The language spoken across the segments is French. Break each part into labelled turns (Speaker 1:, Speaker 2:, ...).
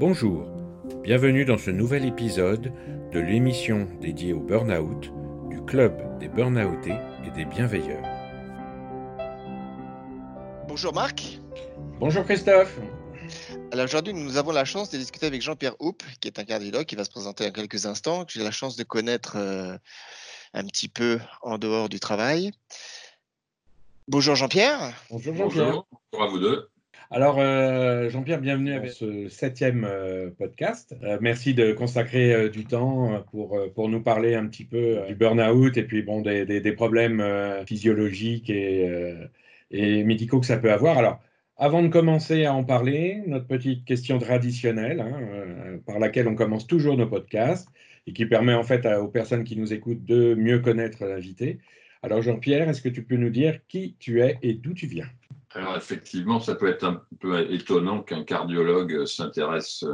Speaker 1: Bonjour, bienvenue dans ce nouvel épisode de l'émission dédiée au burn-out du Club des Burnoutés et des Bienveilleurs.
Speaker 2: Bonjour Marc.
Speaker 1: Bonjour Christophe.
Speaker 2: Alors aujourd'hui, nous avons la chance de discuter avec Jean-Pierre Houppe, qui est un cardiologue qui va se présenter en quelques instants, que j'ai la chance de connaître euh, un petit peu en dehors du travail. Bonjour Jean-Pierre.
Speaker 3: Bonjour Jean-Pierre. Bonjour à vous deux.
Speaker 1: Alors, euh, Jean-Pierre, bienvenue avec ce septième euh, podcast. Euh, merci de consacrer du temps pour, pour nous parler un petit peu du burn-out et puis bon, des, des, problèmes physiologiques et, et, médicaux que ça peut avoir. Alors, avant de commencer à en parler, notre petite question traditionnelle, hein, par laquelle on commence toujours nos podcasts et qui permet en fait aux personnes qui nous écoutent de mieux connaître l'invité. Alors, Jean-Pierre, est-ce que tu peux nous dire qui tu es et d'où tu viens?
Speaker 3: Alors effectivement, ça peut être un peu étonnant qu'un cardiologue s'intéresse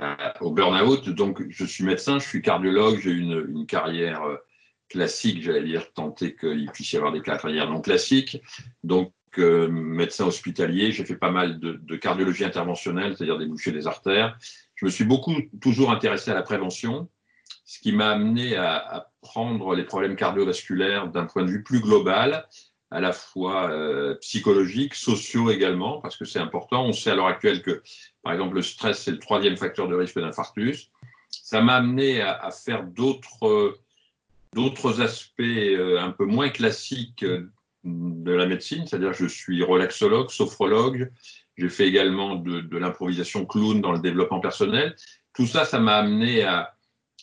Speaker 3: euh, au burn-out. Donc je suis médecin, je suis cardiologue, j'ai une, une carrière euh, classique, j'allais dire, tenter qu'il puisse y avoir des carrières non classiques. Donc euh, médecin hospitalier, j'ai fait pas mal de, cardiologie interventionnelle, c'est-à-dire déboucher des artères. Je me suis beaucoup toujours intéressé à la prévention, ce qui m'a amené à, prendre les problèmes cardiovasculaires d'un point de vue plus global à la fois euh, psychologiques, sociaux également, parce que c'est important. On sait à l'heure actuelle que, par exemple, le stress, c'est le troisième facteur de risque d'infarctus. Ça m'a amené à, faire d'autres aspects euh, un peu moins classiques de la médecine, c'est-à-dire je suis relaxologue, sophrologue, j'ai fait également de l'improvisation clown dans le développement personnel. Tout ça, ça m'a amené à,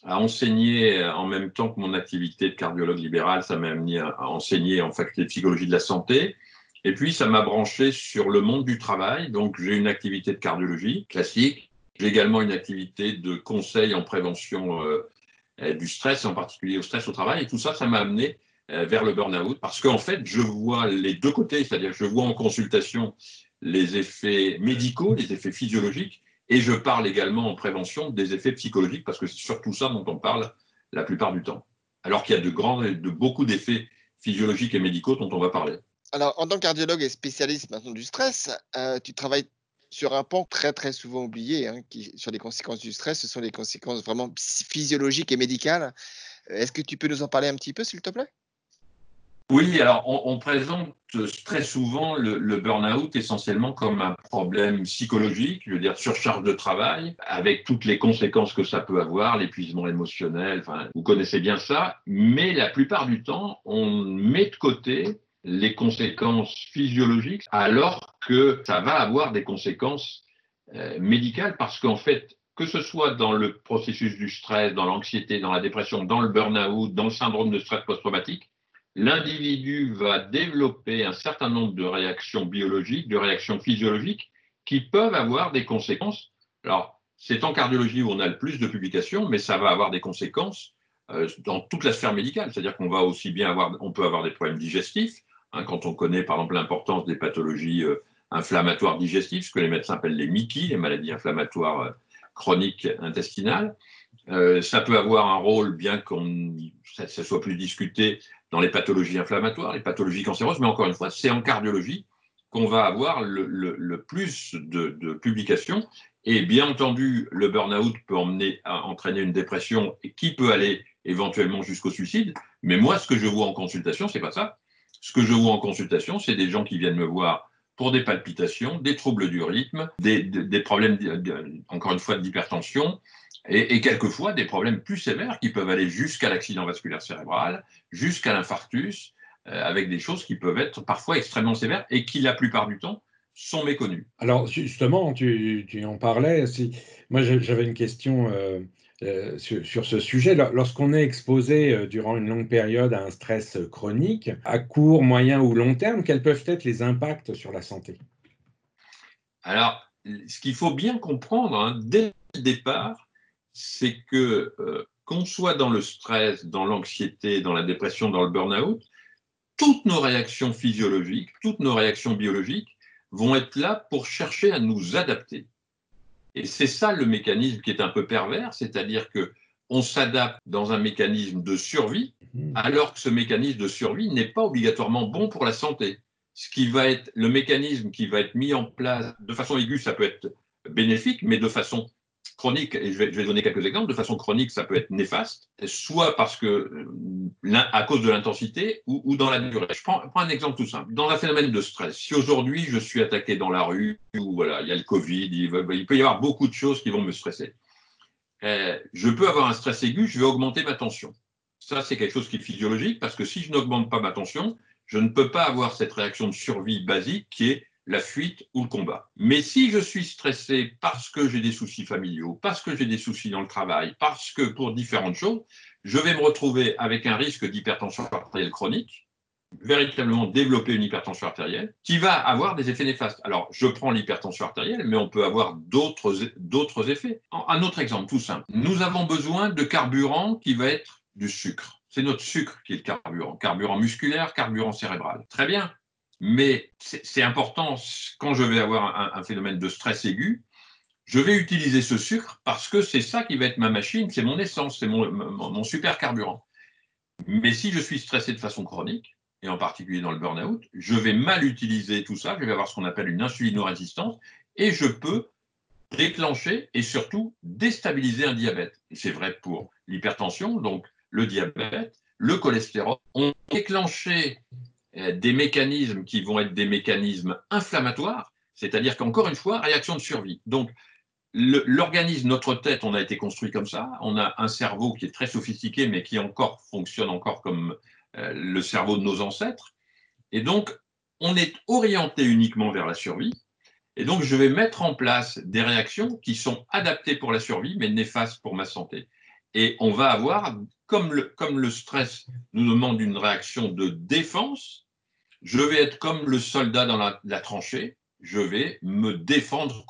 Speaker 3: à enseigner euh, en même temps que mon activité de cardiologue libéral, ça m'a amené à, enseigner en faculté de psychologie de la santé. Et puis, ça m'a branché sur le monde du travail. Donc, j'ai une activité de cardiologie classique. J'ai également une activité de conseil en prévention euh, euh, du stress, en particulier au stress au travail. Et tout ça, ça m'a amené vers le burn-out parce qu'en fait, je vois les deux côtés, c'est-à-dire je vois en consultation les effets médicaux, les effets physiologiques, et je parle également en prévention des effets psychologiques, parce que c'est surtout ça dont on parle la plupart du temps. Alors qu'il y a de, grands, de beaucoup d'effets physiologiques et médicaux dont on va parler.
Speaker 2: Alors, en tant que cardiologue et spécialiste maintenant du stress, euh, tu travailles sur un pan très très souvent oublié, hein, sur les conséquences du stress, ce sont les conséquences vraiment physiologiques et médicales. Est-ce que tu peux nous en parler un petit peu, s'il te plaît?
Speaker 3: Oui, alors on, présente très souvent le, burn-out essentiellement comme un problème psychologique, je veux dire surcharge de travail, avec toutes les conséquences que ça peut avoir, l'épuisement émotionnel, enfin, vous connaissez bien ça, mais la plupart du temps, on met de côté les conséquences physiologiques alors que ça va avoir des conséquences euh, médicales parce qu'en fait, que ce soit dans le processus du stress, dans l'anxiété, dans la dépression, dans le burn-out, dans le syndrome de stress post-traumatique, l'individu va développer un certain nombre de réactions biologiques, de réactions physiologiques qui peuvent avoir des conséquences. Alors, c'est en cardiologie où on a le plus de publications, mais ça va avoir des conséquences euh, dans toute la sphère médicale. C'est-à-dire qu'on va aussi bien avoir, on peut avoir des problèmes digestifs, hein, quand on connaît par exemple l'importance des pathologies euh, inflammatoires digestives, ce que les médecins appellent les MICI, les maladies inflammatoires euh, chroniques intestinales. ça peut avoir un rôle, bien qu'on ça, ça, soit plus discuté, dans les pathologies inflammatoires, les pathologies cancéreuses, mais encore une fois, c'est en cardiologie qu'on va avoir le, plus de, publications. Et bien entendu, le burn-out peut entraîner une dépression qui peut aller éventuellement jusqu'au suicide. Mais moi, ce que je vois en consultation, c'est pas ça. Ce que je vois en consultation, c'est des gens qui viennent me voir pour des palpitations, des troubles du rythme, des, des problèmes, encore une fois, d'hypertension, et, quelquefois des problèmes plus sévères qui peuvent aller jusqu'à l'accident vasculaire cérébral, jusqu'à l'infarctus, euh, avec des choses qui peuvent être parfois extrêmement sévères et qui, la plupart du temps, sont méconnues.
Speaker 1: Alors, justement, tu, en parlais. Moi, j'avais une question euh, euh, sur, ce sujet. Lorsqu'on est exposé durant une longue période à un stress chronique, à court, moyen ou long terme, quels peuvent être les impacts sur la santé?
Speaker 3: Alors, ce qu'il faut bien comprendre hein, dès le départ, c'est que euh, qu'on soit dans le stress, dans l'anxiété, dans la dépression, dans le burn-out, toutes nos réactions physiologiques, toutes nos réactions biologiques vont être là pour chercher à nous adapter. Et c'est ça le mécanisme qui est un peu pervers, c'est-à-dire que on s'adapte dans un mécanisme de survie, mmh. alors que ce mécanisme de survie n'est pas obligatoirement bon pour la santé. ce qui va être le mécanisme qui va être mis en place de façon aiguë, ça peut être bénéfique, mais de façon chronique, et je vais, donner quelques exemples, de façon chronique, ça peut être néfaste, soit parce que, euh, à cause de l'intensité ou, dans la durée. Je prends, un exemple tout simple. Dans un phénomène de stress, si aujourd'hui je suis attaqué dans la rue, ou voilà, il y a le Covid, il, peut y avoir beaucoup de choses qui vont me stresser. Euh, je peux avoir un stress aigu, je vais augmenter ma tension. Ça, c'est quelque chose qui est physiologique, parce que si je n'augmente pas ma tension, je ne peux pas avoir cette réaction de survie basique qui est la fuite ou le combat. Mais si je suis stressé parce que j'ai des soucis familiaux, parce que j'ai des soucis dans le travail, parce que pour différentes choses, je vais me retrouver avec un risque d'hypertension artérielle chronique, véritablement développer une hypertension artérielle, qui va avoir des effets néfastes. Alors, je prends l'hypertension artérielle, mais on peut avoir d'autres effets. Un autre exemple tout simple. Nous avons besoin de carburant qui va être du sucre. C'est notre sucre qui est le carburant. Carburant musculaire, carburant cérébral. Très bien. Mais c'est important, quand je vais avoir un, phénomène de stress aigu, je vais utiliser ce sucre parce que c'est ça qui va être ma machine, c'est mon essence, c'est mon, super carburant. Mais si je suis stressé de façon chronique, et en particulier dans le burn-out, je vais mal utiliser tout ça, je vais avoir ce qu'on appelle une insulinorésistance, et je peux déclencher et surtout déstabiliser un diabète. C'est vrai pour l'hypertension, donc le diabète, le cholestérol. On déclenché des mécanismes qui vont être des mécanismes inflammatoires, c'est-à-dire qu'encore une fois, réaction de survie. Donc, l'organisme, notre tête, on a été construit comme ça. On a un cerveau qui est très sophistiqué, mais qui encore fonctionne encore comme euh, le cerveau de nos ancêtres. Et donc, on est orienté uniquement vers la survie. Et donc, je vais mettre en place des réactions qui sont adaptées pour la survie, mais néfastes pour ma santé. Et on va avoir, comme le stress nous demande une réaction de défense, je vais être comme le soldat dans la, tranchée, je vais me défendre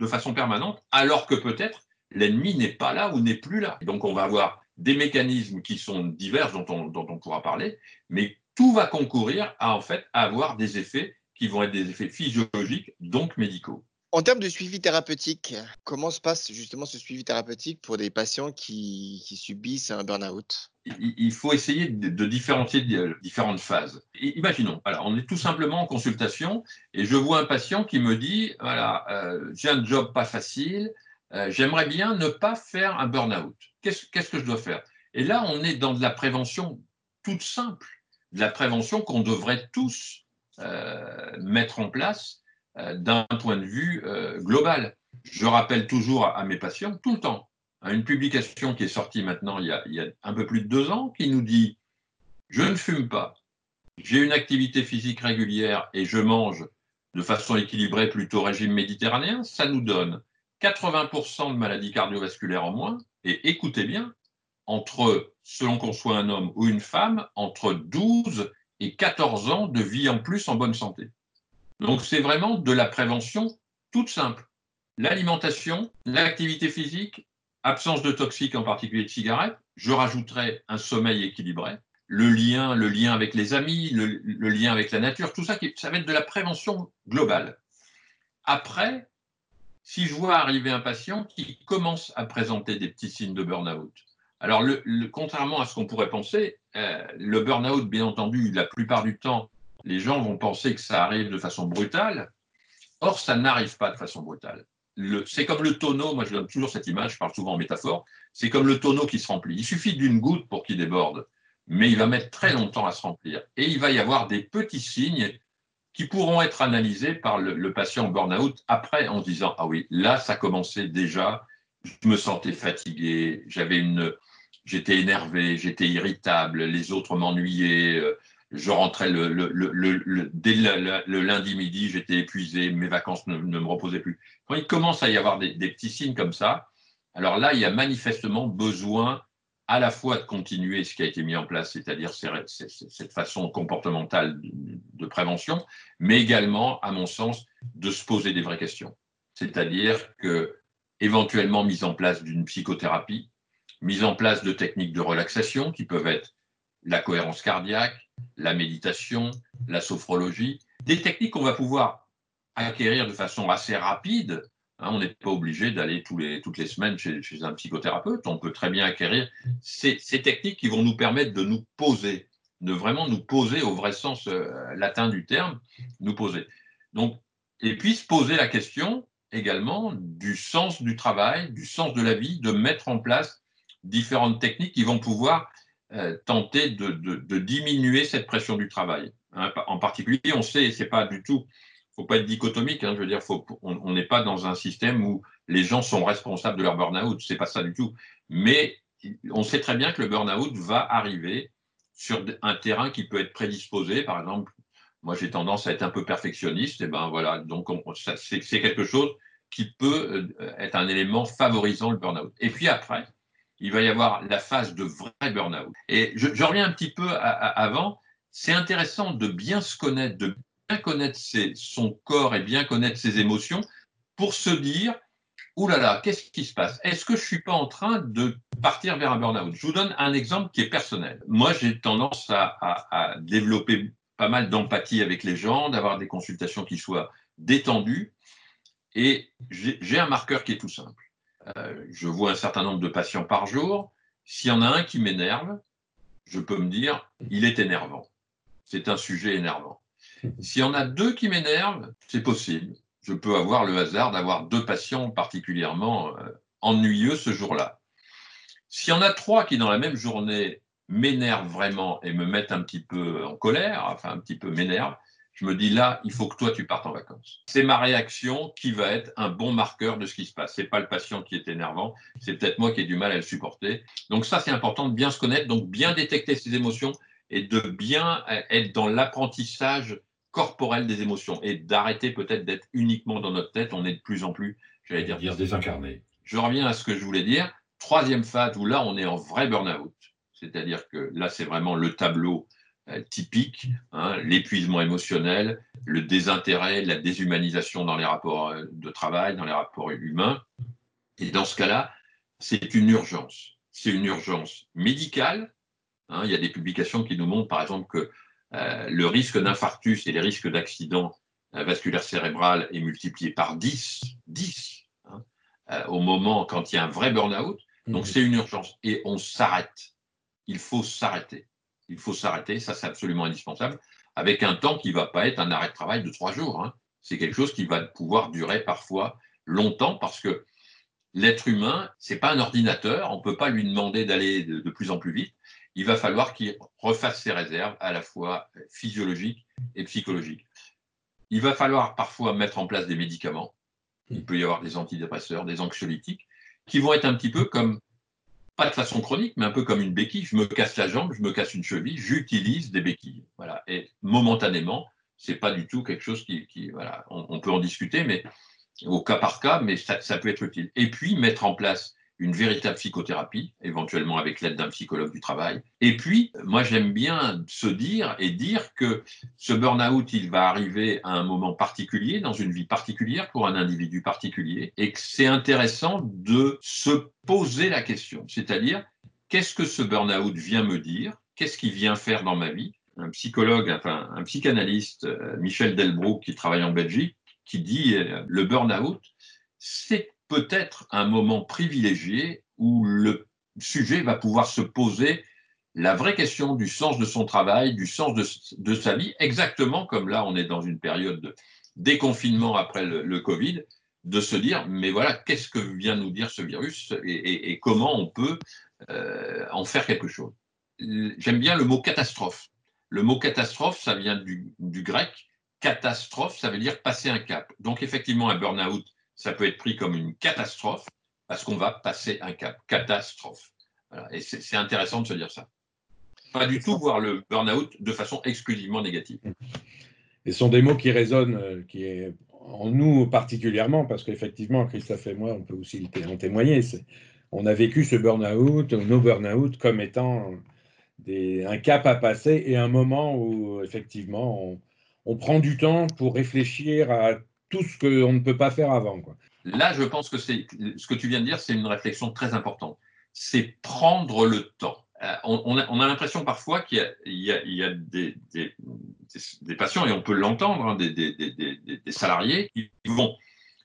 Speaker 3: de façon permanente, alors que peut-être l'ennemi n'est pas là ou n'est plus là. donc on va avoir des mécanismes qui sont divers dont on, pourra parler, mais tout va concourir à en fait avoir des effets qui vont être des effets physiologiques, donc médicaux.
Speaker 2: En termes de suivi thérapeutique, comment se passe justement ce suivi thérapeutique pour des patients qui, subissent un burn-out?
Speaker 3: Il faut essayer de, différencier différentes phases. Imaginons, alors, on est tout simplement en consultation et je vois un patient qui me dit voilà, euh, j'ai un job pas facile, euh, j'aimerais bien ne pas faire un burn-out. Qu'est-ce que je dois faire? Et là, on est dans de la prévention toute simple, de la prévention qu'on devrait tous euh, mettre en place euh, d'un point de vue euh, global. Je rappelle toujours à, mes patients, tout le temps, à une publication qui est sortie maintenant il y, a, il y a un peu plus de deux ans, qui nous dit Je ne fume pas, j'ai une activité physique régulière et je mange de façon équilibrée plutôt régime méditerranéen, ça nous donne 80% de maladies cardiovasculaires en moins. Et écoutez bien, entre, selon qu'on soit un homme ou une femme, entre 12 et 14 ans de vie en plus en bonne santé. Donc c'est vraiment de la prévention toute simple. L'alimentation, l'activité physique, absence de toxiques, en particulier de cigarettes. Je rajouterai un sommeil équilibré, le lien, le lien avec les amis, le, lien avec la nature, tout ça, ça va être de la prévention globale. Après, si je vois arriver un patient qui commence à présenter des petits signes de burn-out, alors contrairement à ce qu'on pourrait penser, euh, le burn-out, bien entendu, la plupart du temps, les gens vont penser que ça arrive de façon brutale. Or, ça n'arrive pas de façon brutale. C'est comme le tonneau, moi je donne toujours cette image, je parle souvent en métaphore, c'est comme le tonneau qui se remplit. Il suffit d'une goutte pour qu'il déborde, mais il va mettre très longtemps à se remplir. Et il va y avoir des petits signes qui pourront être analysés par le, patient burn-out après en disant Ah oui, là ça commençait déjà, je me sentais fatigué, j'avais une, j'étais énervé, j'étais irritable, les autres m'ennuyaient, euh, je rentrais le, le, dès le, lundi midi, j'étais épuisé, mes vacances ne, me reposaient plus. Quand il commence à y avoir des, petits signes comme ça, alors là, il y a manifestement besoin à la fois de continuer ce qui a été mis en place, c'est-à-dire cette façon comportementale de prévention, mais également, à mon sens, de se poser des vraies questions. C'est-à-dire que éventuellement mise en place d'une psychothérapie, mise en place de techniques de relaxation qui peuvent être la cohérence cardiaque, la méditation, la sophrologie, des techniques qu'on va pouvoir acquérir de façon assez rapide. Hein, on n'est pas obligé d'aller toutes les semaines chez, un psychothérapeute. On peut très bien acquérir ces, techniques qui vont nous permettre de nous poser, de vraiment nous poser au vrai sens euh, latin du terme, nous poser. Donc, et puis se poser la question également du sens du travail, du sens de la vie, de mettre en place différentes techniques qui vont pouvoir euh, tenter de, diminuer cette pression du travail. Hein, en particulier, on sait, c'est pas du tout, faut pas être dichotomique. Hein, je veux dire, on n'est pas dans un système où les gens sont responsables de leur burn-out. C'est pas ça du tout. Mais on sait très bien que le burn-out va arriver sur un terrain qui peut être prédisposé. Par exemple, moi j'ai tendance à être un peu perfectionniste. Et ben voilà, donc c'est quelque chose qui peut euh, être un élément favorisant le burn-out. Et puis après, il va y avoir la phase de vrai burn-out. Et je, reviens un petit peu avant. C'est intéressant de bien se connaître, de bien connaître son corps et bien connaître ses émotions pour se dire Ouh là là, qu'est-ce qui se passe? Est-ce que je ne suis pas en train de partir vers un burn-out? Je vous donne un exemple qui est personnel. Moi, j'ai tendance à, développer pas mal d'empathie avec les gens, d'avoir des consultations qui soient détendues. Et j'ai un marqueur qui est tout simple. Euh, je vois un certain nombre de patients par jour. S'il y en a un qui m'énerve, je peux me dire, il est énervant. C'est un sujet énervant. S'il y en a deux qui m'énervent, c'est possible je peux avoir le hasard d'avoir deux patients particulièrement euh, ennuyeux ce jour-là. S'il y en a trois qui, dans la même journée, m'énervent vraiment et me mettent un petit peu en colère, enfin un petit peu m'énervent, je me dis là, il faut que toi, tu partes en vacances. C'est ma réaction qui va être un bon marqueur de ce qui se passe. Ce n'est pas le patient qui est énervant, c'est peut-être moi qui ai du mal à le supporter. Donc ça, c'est important de bien se connaître, donc bien détecter ses émotions et de bien euh, être dans l'apprentissage corporelle des émotions et d'arrêter peut-être d'être uniquement dans notre tête. On est de plus en plus, j'allais dire, dire désincarné. Je reviens à ce que je voulais dire. Troisième phase où là, on est en vrai burn-out. C'est-à-dire que là, c'est vraiment le tableau euh, typique, hein, l'épuisement émotionnel, le désintérêt, la déshumanisation dans les rapports euh, de travail, dans les rapports humains. Et dans ce cas-là, c'est une urgence. C'est une urgence médicale. Hein. il y a des publications qui nous montrent, par exemple, que euh, le risque d'infarctus et les risques d'accident euh, vasculaire cérébral est multiplié par 10, 10 hein, euh, au moment quand il y a un vrai burn-out. Donc mhm. c'est une urgence et on s'arrête. Il faut s'arrêter. Il faut s'arrêter, ça c'est absolument indispensable, avec un temps qui ne va pas être un arrêt de travail de trois jours. Hein. C'est quelque chose qui va pouvoir durer parfois longtemps parce que l'être humain, c'est pas un ordinateur, on ne peut pas lui demander d'aller de, plus en plus vite il va falloir qu'il refasse ses réserves à la fois physiologiques et psychologiques. Il va falloir parfois mettre en place des médicaments. Il peut y avoir des antidépresseurs, des anxiolytiques, qui vont être un petit peu comme, pas de façon chronique, mais un peu comme une béquille. Je me casse la jambe, je me casse une cheville, j'utilise des béquilles. Voilà. Et momentanément, c'est pas du tout quelque chose qui, voilà, on, peut en discuter, mais au cas par cas, mais ça, ça peut être utile. Et puis mettre en place une véritable psychothérapie, éventuellement avec l'aide d'un psychologue du travail. Et puis, moi, j'aime bien se dire et dire que ce burn-out, il va arriver à un moment particulier, dans une vie particulière, pour un individu particulier, et que c'est intéressant de se poser la question, c'est-à-dire, qu'est-ce que ce burn-out vient me dire? Qu'est-ce qu'il vient faire dans ma vie? Un psychologue, enfin, un psychanalyste, euh, Michel Delbrou, qui travaille en Belgique, qui dit euh, le burn-out, c'est peut-être un moment privilégié où le sujet va pouvoir se poser la vraie question du sens de son travail, du sens de, sa vie, exactement comme là on est dans une période de déconfinement après le, Covid, de se dire, mais voilà, qu'est-ce que vient nous dire ce virus et, comment on peut euh, en faire quelque chose. J'aime bien le mot catastrophe. Le mot catastrophe, ça vient du, du grec. Catastrophe, ça veut dire passer un cap. Donc effectivement, un burn-out, ça peut être pris comme une catastrophe parce qu'on va passer un cap. Catastrophe. Et c'est intéressant de se dire ça. Pas du tout voir le burn-out de façon exclusivement négative.
Speaker 1: Et ce sont des mots qui résonnent, euh, qui est en nous particulièrement, parce qu'effectivement, Christophe et moi, on peut aussi en témoigner. On a vécu ce burn-out, nos burn-out, comme étant des, un cap à passer et un moment où, effectivement, on, on prend du temps pour réfléchir à tout ce qu'on ne peut pas faire avant. Quoi.
Speaker 3: Là, je pense que c'est ce que tu viens de dire, c'est une réflexion très importante. C'est prendre le temps. Euh, on, a, l'impression parfois qu'il y a, des, patients, et on peut l'entendre, hein, des, salariés qui vont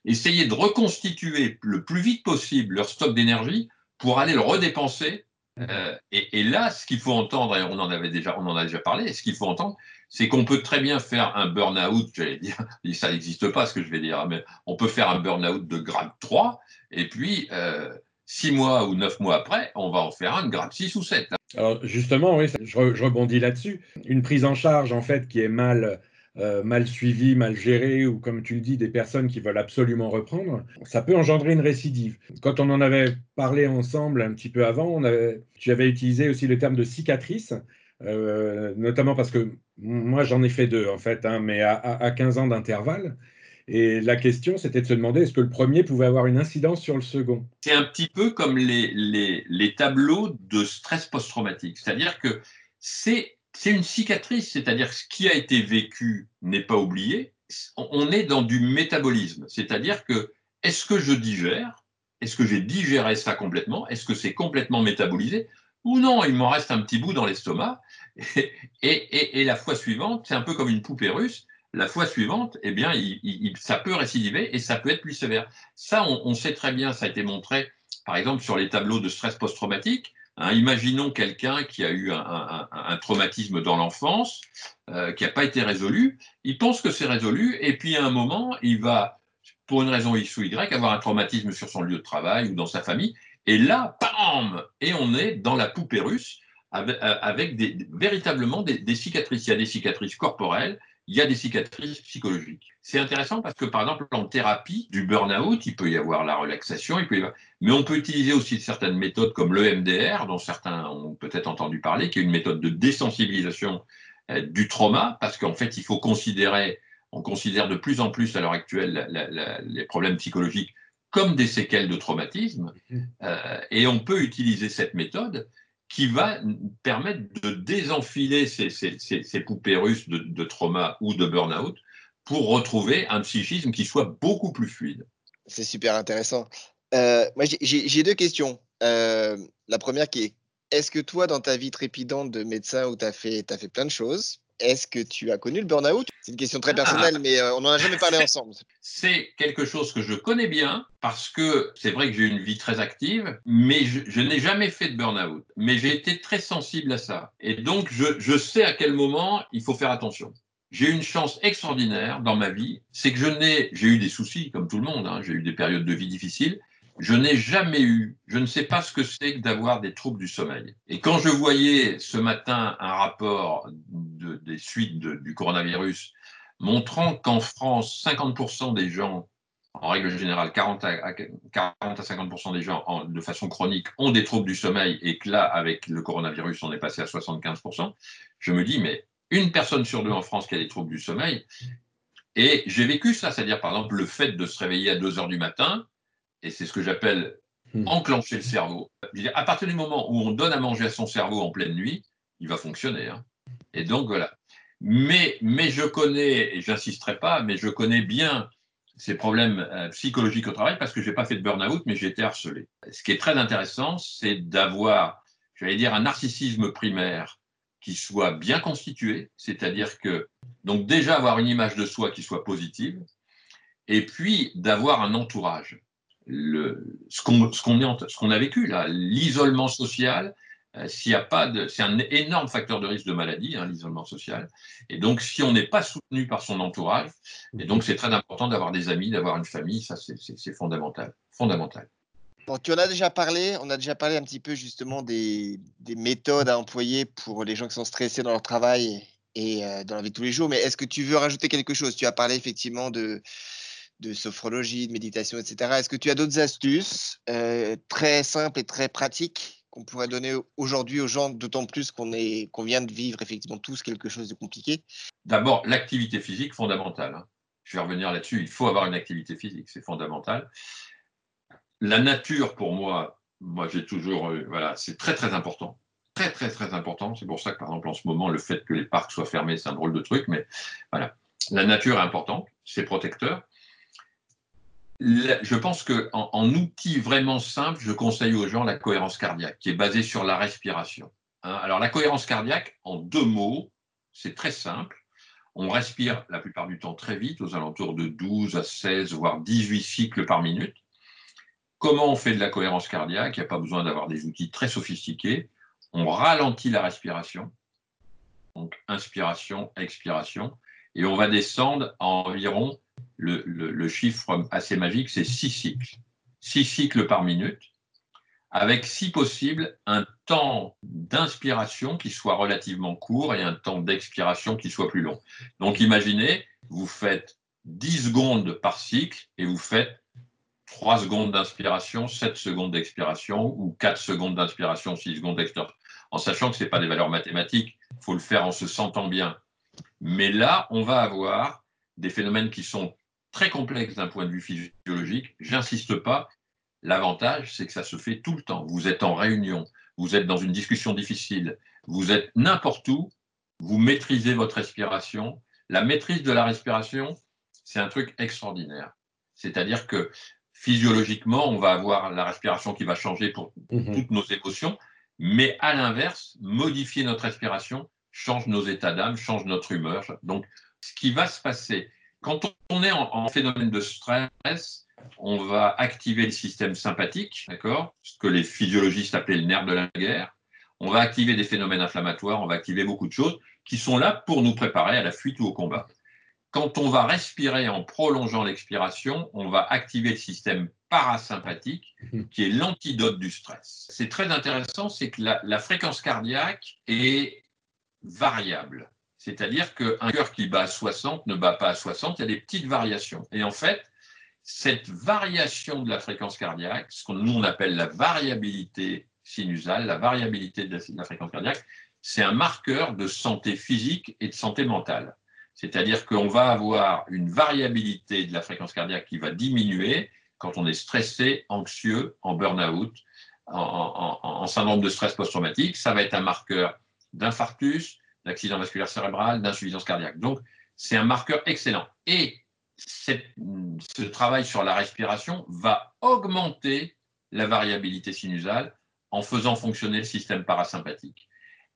Speaker 3: essayer de reconstituer le plus vite possible leur stock d'énergie pour aller le redépenser Euh, et, là, ce qu'il faut entendre, et on en avait déjà, on en a déjà parlé, ce qu'il faut entendre, c'est qu'on peut très bien faire un burn-out, j'allais dire, ça n'existe pas ce que je vais dire, mais on peut faire un burn-out de grade 3, et puis euh, six mois ou neuf mois après, on va en faire un de grade 6 ou 7.
Speaker 1: Alors justement, oui, je, rebondis là-dessus. Une prise en charge, en fait, qui est mal, euh, mal suivie, mal gérée, ou comme tu le dis, des personnes qui veulent absolument reprendre, ça peut engendrer une récidive. Quand on en avait parlé ensemble un petit peu avant, tu avais utilisé aussi le terme de cicatrice. Euh, notamment parce que moi j'en ai fait deux en fait, hein, mais à, à, 15 ans d'intervalle. Et la question, c'était de se demander est-ce que le premier pouvait avoir une incidence sur le second?
Speaker 3: C'est un petit peu comme les tableaux de stress post-traumatique. C'est-à-dire que c'est une cicatrice, c'est-à-dire ce qui a été vécu n'est pas oublié. On est dans du métabolisme, c'est-à-dire que est-ce que je digère? Est-ce que j'ai digéré ça complètement? Est-ce que c'est complètement métabolisé? Ou non, il m'en reste un petit bout dans l'estomac. Et, la fois suivante, c'est un peu comme une poupée russe la fois suivante, eh bien, ça peut récidiver et ça peut être plus sévère. Ça, on, sait très bien, ça a été montré, par exemple, sur les tableaux de stress post-traumatique. Hein, imaginons quelqu'un qui a eu un, traumatisme dans l'enfance, euh, qui n'a pas été résolu. Il pense que c'est résolu, et puis à un moment, il va, pour une raison X ou Y, avoir un traumatisme sur son lieu de travail ou dans sa famille. Et là, bam Et on est dans la poupée russe avec, véritablement des cicatrices. Il y a des cicatrices corporelles, il y a des cicatrices psychologiques. C'est intéressant parce que, par exemple, en thérapie du burn-out, il peut y avoir la relaxation, il peut y avoir... mais on peut utiliser aussi certaines méthodes comme l'EMDR, dont certains ont peut-être entendu parler, qui est une méthode de désensibilisation euh, du trauma, parce qu'en fait, il faut considérer, on considère de plus en plus à l'heure actuelle les problèmes psychologiques comme des séquelles de traumatisme, mmh. euh, et on peut utiliser cette méthode qui va permettre de désenfiler ces, poupées russes de, trauma ou de burn-out pour retrouver un psychisme qui soit beaucoup plus fluide.
Speaker 2: C'est super intéressant. Euh, moi, j'ai deux questions. Euh, la première qui est, est-ce que toi, dans ta vie trépidante de médecin où tu as fait, as fait plein de choses, est-ce que tu as connu le burn-out? C'est une question très personnelle, ah. mais euh, on n'en a jamais parlé ensemble.
Speaker 3: C'est quelque chose que je connais bien parce que c'est vrai que j'ai une vie très active, mais je, n'ai jamais fait de burn-out. Mais j'ai été très sensible à ça. Et donc, je, sais à quel moment il faut faire attention. J'ai eu une chance extraordinaire dans ma vie, c'est que je n'ai, j'ai eu des soucis comme tout le monde, hein. j'ai eu des périodes de vie difficiles, je n'ai jamais eu, je ne sais pas ce que c'est que d'avoir des troubles du sommeil. Et quand je voyais ce matin un rapport des suites du coronavirus montrant qu'en France, 50% des gens, en règle générale, 40 à, 40 à 50% des gens de façon chronique ont des troubles du sommeil et que là, avec le coronavirus, on est passé à 75%, je me dis, mais une personne sur deux en France qui a des troubles du sommeil, et j'ai vécu ça, c'est-à-dire par exemple le fait de se réveiller à 2 heures du matin, et c'est ce que j'appelle hmm. enclencher le cerveau. à partir du moment où on donne à manger à son cerveau en pleine nuit, il va fonctionner. Hein. Et donc voilà. Mais, mais je connais, et j'insisterai pas, mais je connais bien ces problèmes euh, psychologiques au travail parce que je n'ai pas fait de burn-out, mais j'ai été harcelé. Ce qui est très intéressant, c'est d'avoir, j'allais dire, un narcissisme primaire qui soit bien constitué, c'est-à-dire que, donc déjà avoir une image de soi qui soit positive, et puis d'avoir un entourage ce qu'on a vécu là, l'isolement social, euh, a pas de, c'est un énorme facteur de risque de maladie, hein, l'isolement social. Et donc, si on n'est pas soutenu par son entourage, et donc c'est très important d'avoir des amis, d'avoir une famille, ça c'est fondamental, fondamental.
Speaker 2: Tu en as déjà parlé, on a déjà parlé un petit peu justement des, des méthodes à employer pour les gens qui sont stressés dans leur travail et, euh, dans la vie de tous les jours. Mais est-ce que tu veux rajouter quelque chose? Tu as parlé effectivement de de sophrologie, de méditation, etc. Est-ce que tu as d'autres astuces euh, très simples et très pratiques qu'on pourrait donner aujourd'hui aux gens, d'autant plus qu'on qu'on vient de vivre effectivement tous quelque chose de compliqué?
Speaker 3: D'abord, l'activité physique fondamentale. Hein. Je vais revenir là-dessus. Il faut avoir une activité physique, c'est fondamental. La nature, pour moi, moi j'ai toujours, euh, voilà, c'est très très important très très très important. C'est pour ça que par exemple en ce moment le fait que les parcs soient fermés c'est un drôle de truc, mais voilà, la nature est importante, c'est protecteur je pense qu'en en, outil vraiment simple, je conseille aux gens la cohérence cardiaque, qui est basée sur la respiration. Hein. Alors la cohérence cardiaque, en deux mots, c'est très simple. On respire la plupart du temps très vite, aux alentours de 12 à 16, voire 18 cycles par minute. Comment on fait de la cohérence cardiaque Il n'y a pas besoin d'avoir des outils très sophistiqués. On ralentit la respiration, donc inspiration, expiration, et on va descendre à environ, le, chiffre assez magique, c'est six cycles. Six cycles par minute avec, si possible, un temps d'inspiration qui soit relativement court et un temps d'expiration qui soit plus long. Donc imaginez, vous faites 10 secondes par cycle et vous faites 3 secondes d'inspiration, 7 secondes d'expiration ou 4 secondes d'inspiration, 6 secondes d'expiration, en sachant que ce n'est pas des valeurs mathématiques, il faut le faire en se sentant bien. Mais là, on va avoir des phénomènes qui sont très complexes d'un point de vue physiologique. J'insiste pas, L'avantage, c'est que ça se fait tout le temps. Vous êtes en réunion, vous êtes dans une discussion difficile, vous êtes n'importe où, vous maîtrisez votre respiration. La maîtrise de la respiration, c'est un truc extraordinaire. C'est-à-dire que physiologiquement, on va avoir la respiration qui va changer pour mhm. toutes nos émotions, mais à l'inverse, modifier notre respiration change nos états d'âme, change notre humeur. Donc, ce qui va se passer, quand on est en phénomène de stress, on va activer le système sympathique, d'accord? Ce que les physiologistes appelaient le nerf de la guerre. On va activer des phénomènes inflammatoires, on va activer beaucoup de choses qui sont là pour nous préparer à la fuite ou au combat. Quand on va respirer en prolongeant l'expiration, on va activer le système parasympathique, qui est l'antidote du stress. C'est très intéressant, c'est que la, la, fréquence cardiaque est variable. C'est-à-dire qu'un cœur qui bat à 60 ne bat pas à 60, il y a des petites variations. Et en fait, cette variation de la fréquence cardiaque, ce que nous on appelle la variabilité sinusale, la variabilité de la, fréquence cardiaque, c'est un marqueur de santé physique et de santé mentale. C'est-à-dire qu'on va avoir une variabilité de la fréquence cardiaque qui va diminuer quand on est stressé, anxieux, en burn-out, en, syndrome de stress post-traumatique. Ça va être un marqueur d'infarctus, d'accident vasculaire cérébral, d'insuffisance cardiaque. Donc, c'est un marqueur excellent. Et ce travail sur la respiration va augmenter la variabilité sinusale en faisant fonctionner le système parasympathique.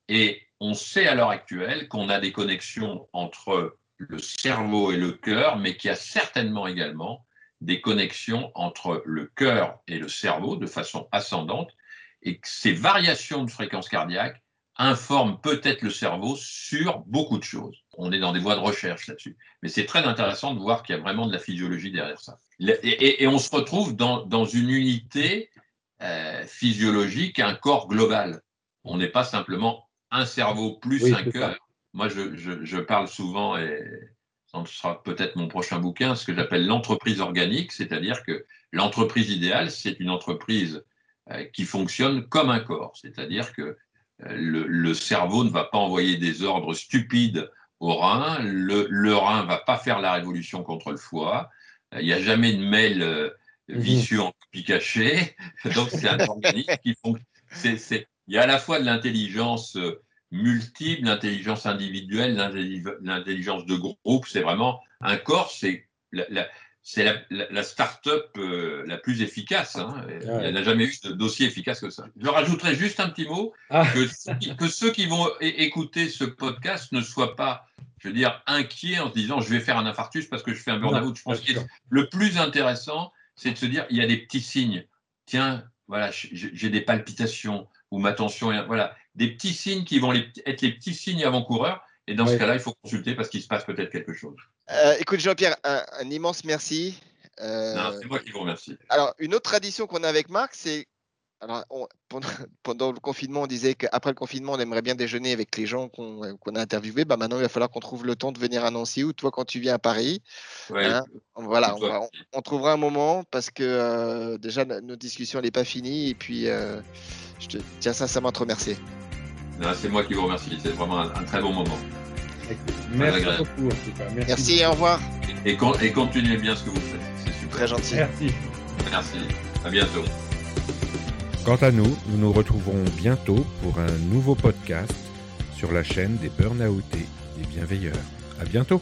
Speaker 3: Et on sait à l'heure actuelle qu'on a des connexions entre le cerveau et le cœur, mais qu'il y a certainement également des connexions entre le cœur et le cerveau de façon ascendante, et que ces variations de fréquence cardiaque informe peut-être le cerveau sur beaucoup de choses. On est dans des voies de recherche là-dessus. Mais c'est très intéressant de voir qu'il y a vraiment de la physiologie derrière ça. Et, on se retrouve dans, une unité euh, physiologique, un corps global. On n'est pas simplement un cerveau plus un cœur. Moi, je, parle souvent, et ce sera peut-être mon prochain bouquin, ce que j'appelle l'entreprise organique, c'est-à-dire que l'entreprise idéale, c'est une entreprise euh, qui fonctionne comme un corps, c'est-à-dire que le, cerveau ne va pas envoyer des ordres stupides au rein, le, rein ne va pas faire la révolution contre le foie, il n'y a jamais de mail euh, mhm. vicieux en copie cachée, donc c'est un organisme qui fonctionne. Il y a à la fois de l'intelligence euh, multiple, l'intelligence individuelle, l'intelligence de groupe, c'est vraiment un corps, c'est c'est la, start-up euh, la plus efficace. Hein. Il n'y a jamais eu dossier efficace que ça. Je rajouterais juste un petit mot, ah. que, ceux qui vont écouter ce podcast ne soient pas, je veux dire, inquiets en se disant je vais faire un infarctus parce que je fais un burn-out. Je pense que le plus intéressant, c'est de se dire il y a des petits signes. Tiens, voilà, j'ai des palpitations ou ma tension, voilà, des petits signes qui vont être les petits signes avant-coureurs. Et dans ce cas-là, il faut consulter parce qu'il se passe peut-être quelque chose.
Speaker 2: Euh, écoute, Jean-Pierre, un, immense merci.
Speaker 3: Euh, c'est moi qui vous remercie.
Speaker 2: Alors, une autre tradition qu'on a avec Marc, c'est. Alors, pendant, le confinement, on disait qu'après le confinement, on aimerait bien déjeuner avec les gens qu'on a interviewés. Bah, maintenant, il va falloir qu'on trouve le temps de venir à Nancy ou toi quand tu viens à Paris. Hein, voilà, on, trouvera un moment parce que euh, déjà, notre discussion n'est pas finie. Et puis, je te tiens sincèrement à te remercier.
Speaker 3: C'est moi qui vous remercie. C'est vraiment un très bon moment.
Speaker 1: Merci beaucoup,
Speaker 2: Merci. et au revoir.
Speaker 3: Et, continuez bien ce que vous faites. C'est super.
Speaker 2: Très gentil.
Speaker 1: Merci.
Speaker 3: Merci. À bientôt.
Speaker 4: Quant à nous, nous nous retrouverons bientôt pour un nouveau podcast sur la chaîne des burn-outés, des bienveilleurs. À bientôt.